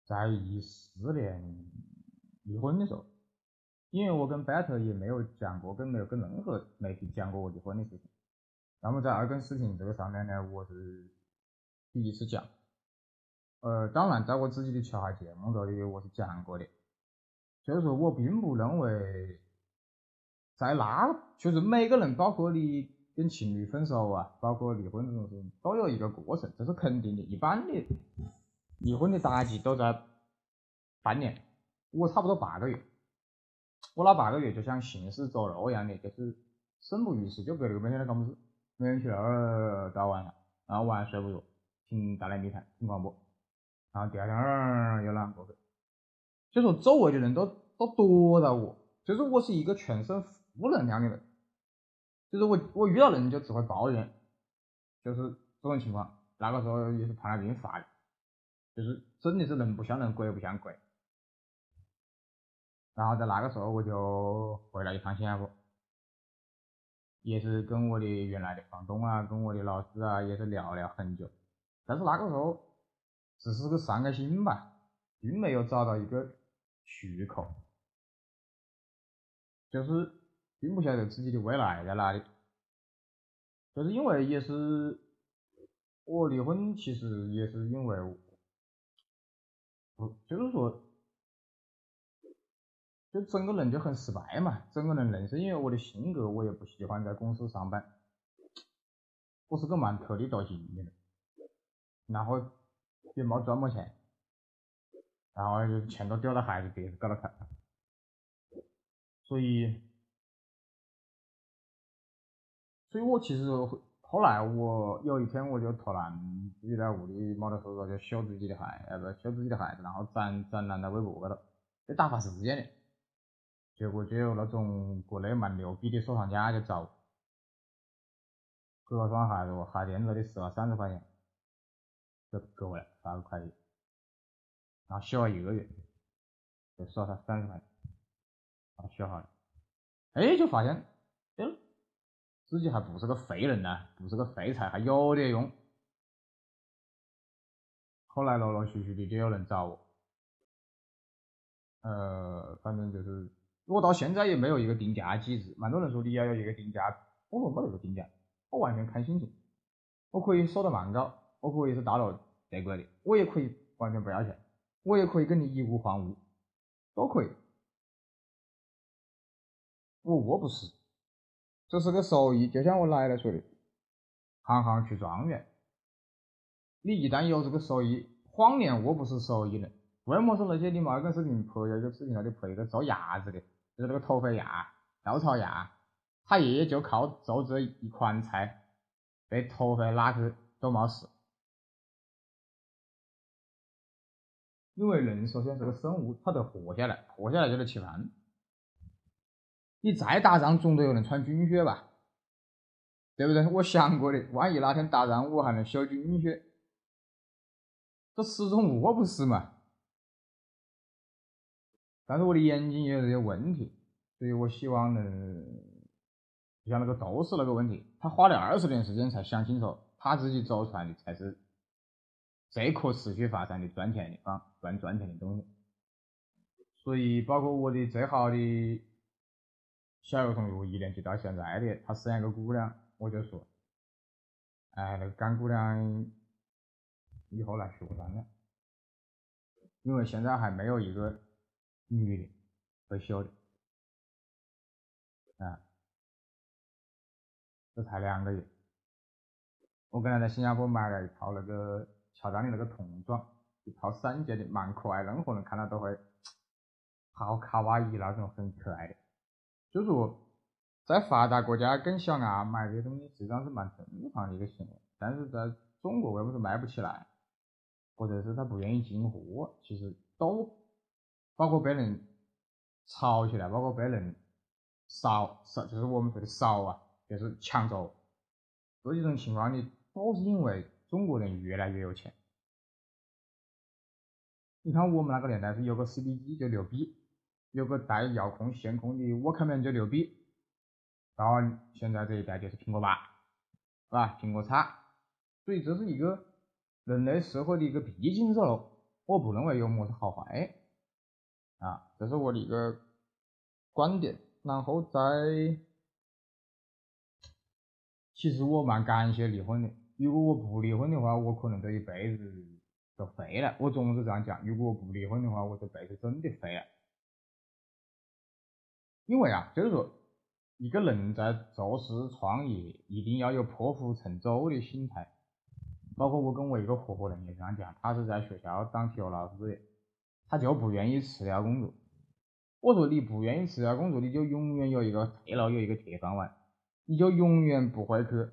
在一四年离婚的时候，因为我跟班特也没有讲过，跟没有跟任何媒体讲过我离婚的事情。那么在二更视频这个上面呢，我是第一次讲。呃，当然，在我自己的其他节目这里，我是讲过的，就是说我并不认为，在那，就是每个人，包括你跟情侣分手啊，包括离婚这种事情，都有一个过程，这是肯定的。一般的离婚的打击都在半年，我差不多八个月，我那八个月就像行尸走肉一样的，就是生不如死，就隔了个每天在干么事，每天去那儿到晚上，然后晚上睡不着，听大内密谈，听广播。然后第二天儿又难过去，就说周围的人都都躲着我，就是我是一个全身负能量的人，就是我我遇到人就只会抱怨，就是这种情况。那个时候也是糖尿病发的，就是真的是人不像人，鬼不像鬼。然后在那个时候我就回了一趟新加坡，也是跟我的原来的房东啊，跟我的老师啊，也是聊了很久，但是那个时候。只是个散个心吧，并没有找到一个出口，就是并不晓得自己的未来在哪里，就是因为也是我离婚，其实也是因为，就是说，就整个人就很失败嘛，整个人人生，因为我的性格，我也不喜欢在公司上班，我是个蛮特立独行的人，然后。也没赚么钱，然后就钱都丢到孩子别搞了看，所以，所以我其实会后来我有一天我就突然自己在屋里没得事做，就修自己的孩，呃不修自己的孩子，然后展展览在微博高头，就打发时间的，结果就有那种国内蛮牛逼的收藏家就找我，给我双鞋子，我鞋垫子里十了三十块钱。就给我了，发个快递，然后修了一个月，就收他三十块钱，然后修好了，哎，就发现，自己还不是个废人呢，不是个废材，还有点用。后来陆陆续续的就有人找我，呃，反正就是我到现在也没有一个定价机制，蛮多人说你要有一个定价，我说没得个定价，我完全看心情，我可以收的蛮高。我可以是大陆德国的，我也可以完全不要钱，我也可以跟你以物换物，都可以。我我不是，这是个手艺，就像我奶奶说的，行行出状元。你一旦有这个手艺，谎言我不是手艺人。为么说那些你妈个视频拍一个视频那里拍一个做鸭子的，就是那个土匪鸭、稻草鸭，他爷爷就靠做这一款菜，被头发拉去都没事。因为人首先是个生物，他得活下来，活下来就得吃饭。你再打仗，总得有人穿军靴吧，对不对？我想过的，万一哪天打仗，我还能修军靴，这始终饿不死嘛。但是我的眼睛也有这些问题，所以我希望能，像那个斗士那个问题，他花了二十年时间才想清楚，他自己走出来的才是。最可持续发展的赚钱的啊，赚赚钱的东西，所以包括我的最好的小学同学，一年级到现在的，他生一个姑娘，我就说，哎，那个干姑娘以后来学算了，因为现在还没有一个女的会修的，啊，这才两个月，我跟他在新加坡买了一套那个。乔丹的那个童装，一套三件的，蛮可爱，任何人看到都会 好卡哇伊那种，很可爱的。就说在发达国家跟小伢买这些东西，实际上是蛮正常的一个行为，但是在中国为什么卖不起来，或者是他不愿意进货，其实都包括被人吵起来，包括被人烧烧，就是我们说的烧啊，就是抢走，这几种情况呢，都是因为。中国人越来越有钱，你看我们那个年代是有个 CD 机就牛逼，有个带遥控线控的沃克曼九六 B，到现在这一代就是苹果八，是吧？苹果叉，所以这是一个人类社会的一个必经之路，我不认为有么子好坏，啊，这是我的一个观点。然后再，其实我蛮感谢离婚的，如果我不离婚的话，我可能这一辈子就废了。我总是这样讲，如果我不离婚的话，我这辈子真的废了。因为啊，就是说，一个人在做事创业，一定要有破釜沉舟的心态。包括我跟我一个合伙人也这样讲，他是在学校当体育老师的，他就不愿意辞掉工作。我说你不愿意辞掉工作，你就永远有一个退路，有一个铁饭碗，你就永远不会去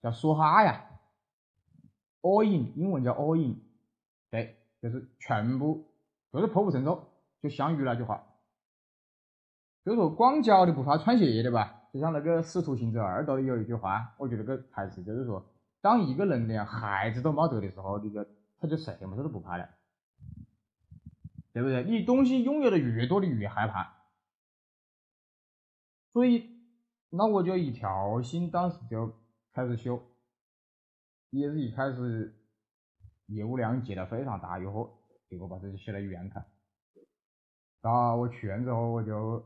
叫梭哈呀，all in，英文叫 all in，对，就是全部就是破釜沉舟，就项羽那句话。就是说，光脚的不怕穿鞋的吧？就像那个《使徒行者二》里有一句话，我觉得个台词就是说，当一个人连孩子都没得的时候，你就他就什么事都不怕了，对不对？你东西拥有的越多，你越害怕。所以，那我就一条心，当时就开始修，也是一开始业务量接的非常大，以后结果把自己写了院看。到我去院之后，我就。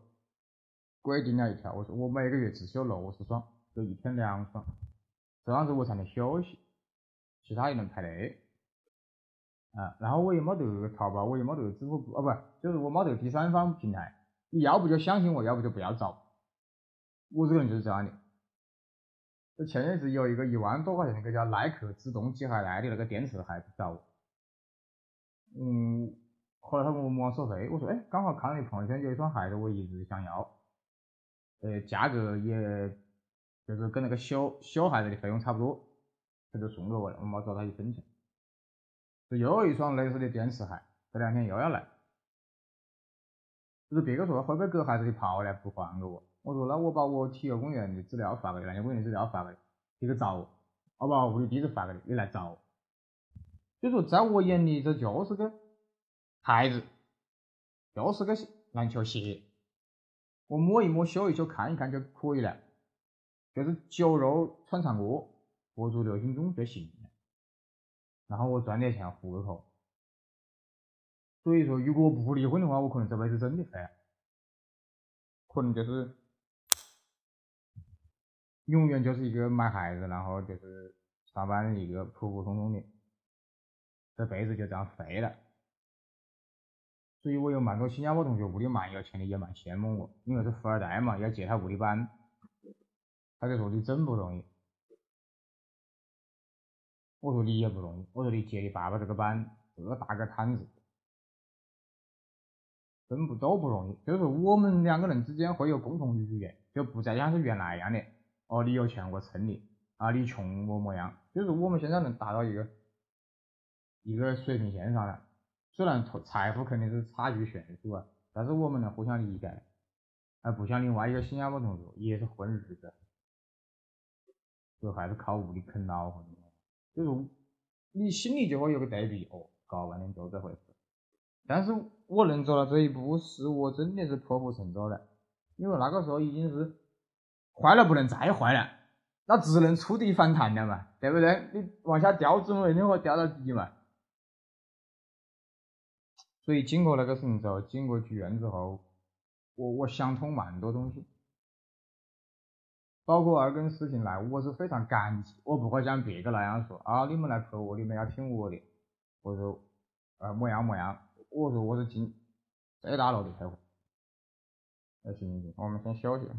规定了一条，我说我每个月只休六十双，就一天两双，这样子我才能休息，其他也能排队。啊，然后我又没得淘宝，我又没得支付宝，哦不，就是我没得第三方平台，你要不就相信我，要不就不要找。我这个人就是这样的。就前阵子有一个一万多块钱那个叫耐克自动寄海带的那个电池盒找我，嗯，后来他问我么收费，我说哎，刚好看到你朋友圈有一双鞋子，我一直想要。呃，价格也就是跟那个修修孩子的费用差不多，他就送给我了，我没找他一分钱。这又一双类似的电池鞋，这两天又要来。就是别个说会不会给孩子的跑呢？不还给我。我说那我把我体育公园的资料发给你，篮球公园的资料发给你，你去找。我我把物理地址发给你，你来找我。就说在我眼里，这就是个孩子，就是个篮球鞋。我摸一摸、修一修、看一看就可以了，就是酒肉穿肠过，佛祖留心中就行了。然后我赚点钱糊个口。所以说，如果不离婚的话，我可能这辈子真的废了，可能就是永远就是一个买孩子，然后就是上班的一个普普通通的，这辈子就这样废了。所以我有蛮多新加坡同学，屋里蛮有钱的，也蛮羡慕我，因为是富二代嘛，要接他屋里班。他就说你真不容易。我说你也不容易，我说你接你爸爸这个班，这么大个摊子，真不都不容易。就是我们两个人之间会有共同语言，就不再像是原来一样的，哦，你有钱我蹭你，啊，你穷我么样？就是我们现在能达到一个一个水平线上了。虽然财富肯定是差距悬殊啊，但是我们能互相理解，而不像另外一个新加坡同学也是混日子，就还是靠物力啃老的，就是你心里就会有个对比，哦，搞半天就这回事。但是我能走到这一步，是我真的是破釜沉舟了，因为那个时候已经是坏了不能再坏了，那只能触底反弹了嘛，对不对？你往下掉，总没任何掉到底嘛。所以经过那个事情之后，经过剧院之后，我我想通蛮多东西，包括二根事情来，我是非常感激，我不会像别个那样说啊，你们来陪我，你们要听我的，我说呃么样么样，我说我是进最大努力配合，那行行行，我们先休息。